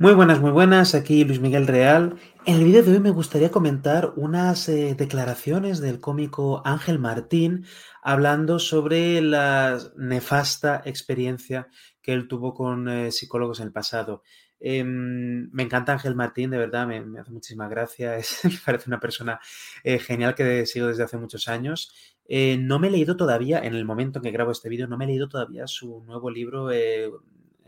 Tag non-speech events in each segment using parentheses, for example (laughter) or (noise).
Muy buenas, muy buenas. Aquí Luis Miguel Real. En el vídeo de hoy me gustaría comentar unas eh, declaraciones del cómico Ángel Martín hablando sobre la nefasta experiencia que él tuvo con eh, psicólogos en el pasado. Em, me encanta Ángel Martín, de verdad, me, hace muchísima gracia. (laughs) Me parece una persona eh, genial que sigo desde hace muchos años. no me he leído todavía, en el momento en que grabo este vídeo, no me he leído todavía su nuevo libro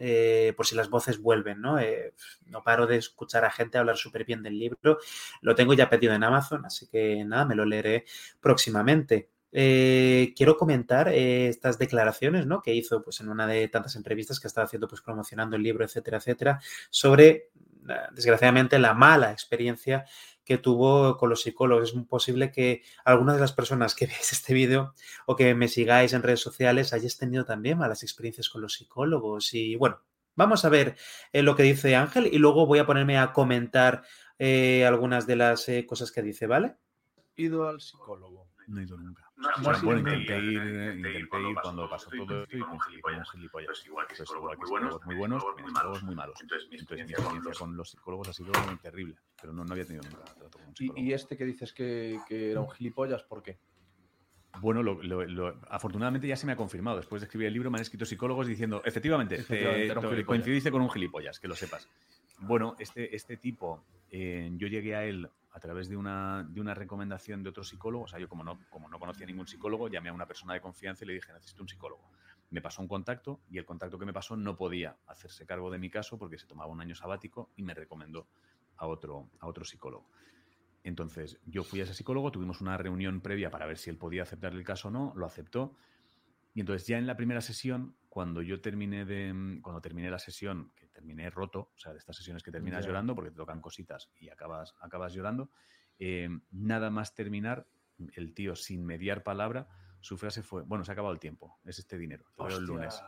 eh, por si las voces vuelven, ¿no? Eh, no paro de escuchar a gente hablar súper bien del libro. Lo tengo ya pedido en Amazon, así que nada, me lo leeré próximamente. Eh, quiero comentar estas declaraciones ¿no? que hizo pues, en una de tantas entrevistas que ha estado haciendo pues, promocionando el libro, etcétera, etcétera, sobre, desgraciadamente, la mala experiencia que tuvo con los psicólogos. Es posible que algunas de las personas que (laughs) veáis este vídeo o que me sigáis en redes sociales hayáis tenido también malas experiencias con los psicólogos. Y bueno, vamos a ver eh, lo que dice Ángel y luego voy a ponerme a comentar eh, algunas de las eh, cosas que dice, ¿vale? Ido al psicólogo. No he ido nunca. Bueno, bueno, intenté ir, intenté ir cuando pasó todo esto y con, un gilipollas. Pues igual que psicólogos muy buenos, muy buenos, psicólogos muy malos. Entonces, mi experiencia con los psicólogos ha sido muy terrible, pero no, no había tenido nunca trato con un psicólogo. ¿Y, este que dices que, que, era un gilipollas, por qué? Bueno, lo, lo, lo, afortunadamente ya se me ha confirmado. Después de escribir el libro me han escrito psicólogos diciendo, efectivamente, efectivamente te, coincidiste con un gilipollas, que lo sepas. Bueno, este, este tipo, eh, yo llegué a él a través de una, de una recomendación de otro psicólogo. O sea, yo como no, como no conocía ningún psicólogo, llamé a una persona de confianza y le dije, necesito un psicólogo. Me pasó un contacto y el contacto que me pasó no podía hacerse cargo de mi caso porque se tomaba un año sabático y me recomendó a otro, a otro psicólogo. Entonces, yo fui a ese psicólogo, tuvimos una reunión previa para ver si él podía aceptar el caso o no, lo aceptó. Y entonces ya en la primera sesión, cuando yo terminé de, cuando terminé la sesión, terminé roto, o sea, de estas sesiones que terminas llorando porque te tocan cositas y acabas, acabas llorando, eh, nada más terminar, el tío sin mediar palabra, su frase fue, bueno, se ha acabado el tiempo, es este dinero, te el lunes.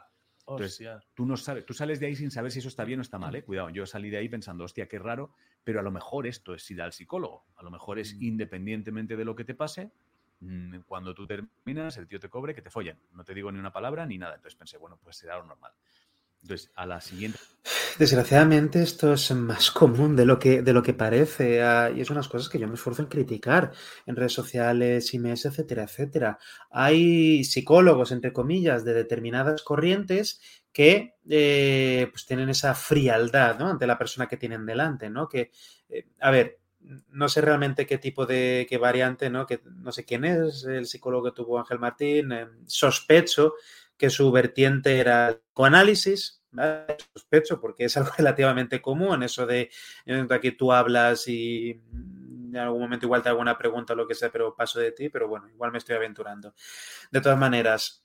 Entonces, tú no sabes, tú sales de ahí sin saber si eso está bien o está mal, ¿eh? Cuidado, yo salí de ahí pensando, hostia, qué raro, pero a lo mejor esto es ir al psicólogo, a lo mejor es mm. independientemente de lo que te pase, mm, cuando tú terminas, el tío te cobre que te follen. No te digo ni una palabra ni nada. Entonces pensé, bueno, pues será lo normal. Entonces, a la siguiente. Desgraciadamente, esto es más común de lo que, de lo que parece. Ah, y es unas cosas que yo me esfuerzo en criticar en redes sociales, emails, etcétera, etcétera. Hay psicólogos, entre comillas, de determinadas corrientes que eh, pues tienen esa frialdad ¿no? ante la persona que tienen delante, ¿no? Que, eh, a ver, no sé realmente qué tipo de qué variante, ¿no? Que no sé quién es el psicólogo que tuvo Ángel Martín. Eh, sospecho que su vertiente era el sospecho, porque es algo (laughs) relativamente común, eso de que tú hablas y en algún momento igual te hago una pregunta o lo que sea, pero paso de ti, pero bueno, igual me estoy aventurando. De todas maneras,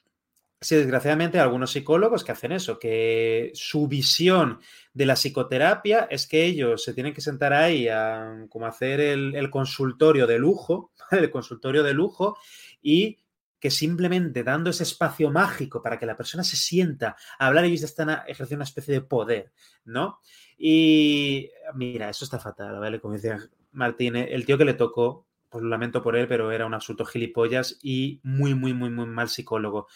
sí, desgraciadamente algunos psicólogos que hacen eso, que su visión de la psicoterapia es que ellos se tienen que sentar ahí a como hacer el consultorio de lujo, (laughs) el consultorio de lujo y que simplemente dando ese espacio mágico para que la persona se sienta a hablar, ellos están ejerciendo una especie de poder, ¿no? Y mira, eso está fatal, ¿vale? Como decía Martín, el tío que le tocó, pues lo lamento por él, pero era un absoluto gilipollas y muy, muy, muy, muy mal psicólogo.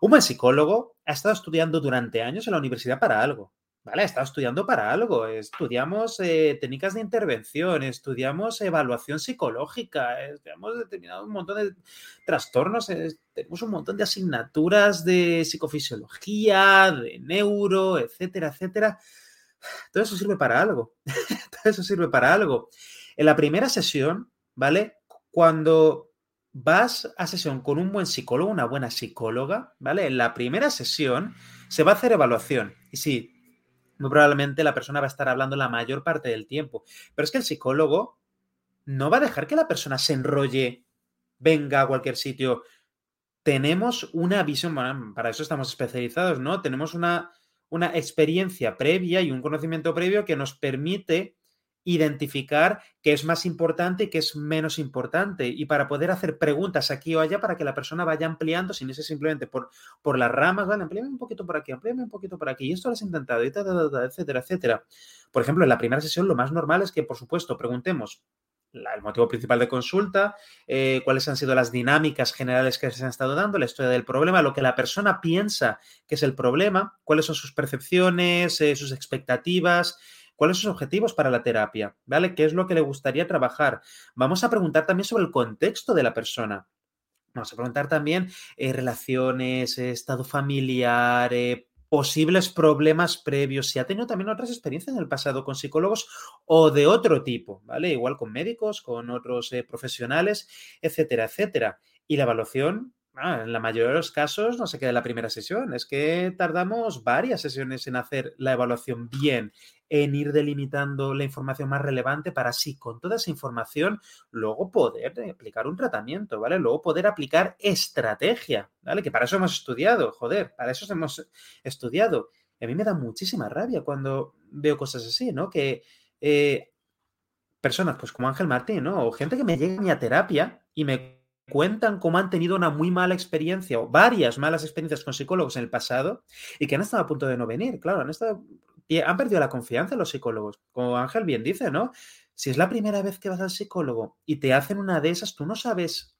Un buen psicólogo ha estado estudiando durante años en la universidad para algo. ¿Vale? He estado estudiando para algo. Estudiamos eh, técnicas de intervención, estudiamos evaluación psicológica, estudiamos determinado un montón de trastornos, tenemos un montón de asignaturas de psicofisiología, de neuro, etcétera, etcétera. Todo eso sirve para algo. (laughs) Todo eso sirve para algo. En la primera sesión, ¿vale? Cuando vas a sesión con un buen psicólogo, una buena psicóloga, ¿vale? En la primera sesión se va a hacer evaluación. Y si muy probablemente la persona va a estar hablando la mayor parte del tiempo. Pero es que el psicólogo no va a dejar que la persona se enrolle, venga a cualquier sitio. Tenemos una visión, para eso estamos especializados, ¿no? Tenemos una, una experiencia previa y un conocimiento previo que nos permite identificar qué es más importante y qué es menos importante y para poder hacer preguntas aquí o allá para que la persona vaya ampliando sin irse simplemente por, por las ramas, vale, amplíame un poquito por aquí, amplíame un poquito por aquí y esto lo has intentado y etcétera, etcétera. Por ejemplo, en la primera sesión lo más normal es que, por supuesto, preguntemos el motivo principal de consulta, eh, cuáles han sido las dinámicas generales que se han estado dando, la historia del problema, lo que la persona piensa que es el problema, cuáles son sus percepciones, eh, sus expectativas, cuáles son sus objetivos para la terapia, ¿vale? ¿Qué es lo que le gustaría trabajar? Vamos a preguntar también sobre el contexto de la persona. Vamos a preguntar también eh, relaciones, estado familiar, eh, posibles problemas previos, si ha tenido también otras experiencias en el pasado con psicólogos o de otro tipo, ¿vale? Igual con médicos, con otros eh, profesionales, etcétera, etcétera. Y la evaluación, Ah, en la mayoría de los casos no se queda en la primera sesión, es que tardamos varias sesiones en hacer la evaluación bien, en ir delimitando la información más relevante para así, con toda esa información, luego poder aplicar un tratamiento, ¿vale? Luego poder aplicar estrategia, ¿vale? Que para eso hemos estudiado, joder, para eso hemos estudiado. Y a mí me da muchísima rabia cuando veo cosas así, ¿no? Que eh, personas, pues como Ángel Martín, ¿no? O gente que me llega a mi terapia y me cuentan cómo han tenido una muy mala experiencia o varias malas experiencias con psicólogos en el pasado y que han estado a punto de no venir. Claro, han, estado, han perdido la confianza los psicólogos. Como Ángel bien dice, ¿no? Si es la primera vez que vas al psicólogo y te hacen una de esas, tú no sabes,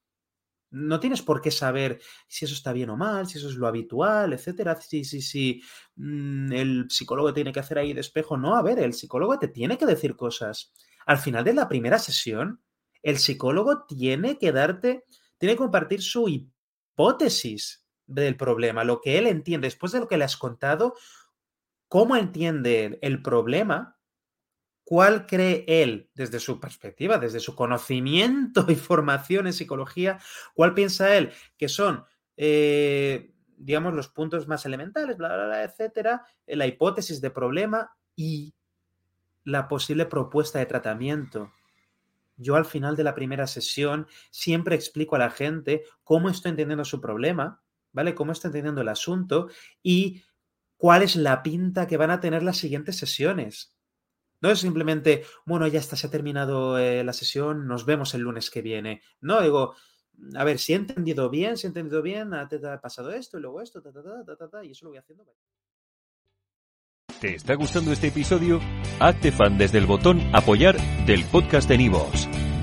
no tienes por qué saber si eso está bien o mal, si eso es lo habitual, etcétera, si, si, si mm, el psicólogo tiene que hacer ahí de espejo. No, a ver, el psicólogo te tiene que decir cosas. Al final de la primera sesión, el psicólogo tiene que darte, tiene que compartir su hipótesis del problema, lo que él entiende, después de lo que le has contado, cómo entiende el problema, cuál cree él desde su perspectiva, desde su conocimiento y formación en psicología, cuál piensa él que son, eh, digamos, los puntos más elementales, bla, bla, bla, etcétera, la hipótesis de problema y la posible propuesta de tratamiento yo al final de la primera sesión siempre explico a la gente cómo estoy entendiendo su problema, ¿vale? Cómo estoy entendiendo el asunto y cuál es la pinta que van a tener las siguientes sesiones. No es simplemente, bueno, ya está, se ha terminado eh, la sesión, nos vemos el lunes que viene. No, digo, a ver, si he entendido bien, si he entendido bien, ha, pasado esto y luego esto, ta, y eso lo voy haciendo. ¿Te está gustando este episodio? Hazte fan desde el botón Apoyar del podcast de Nivos.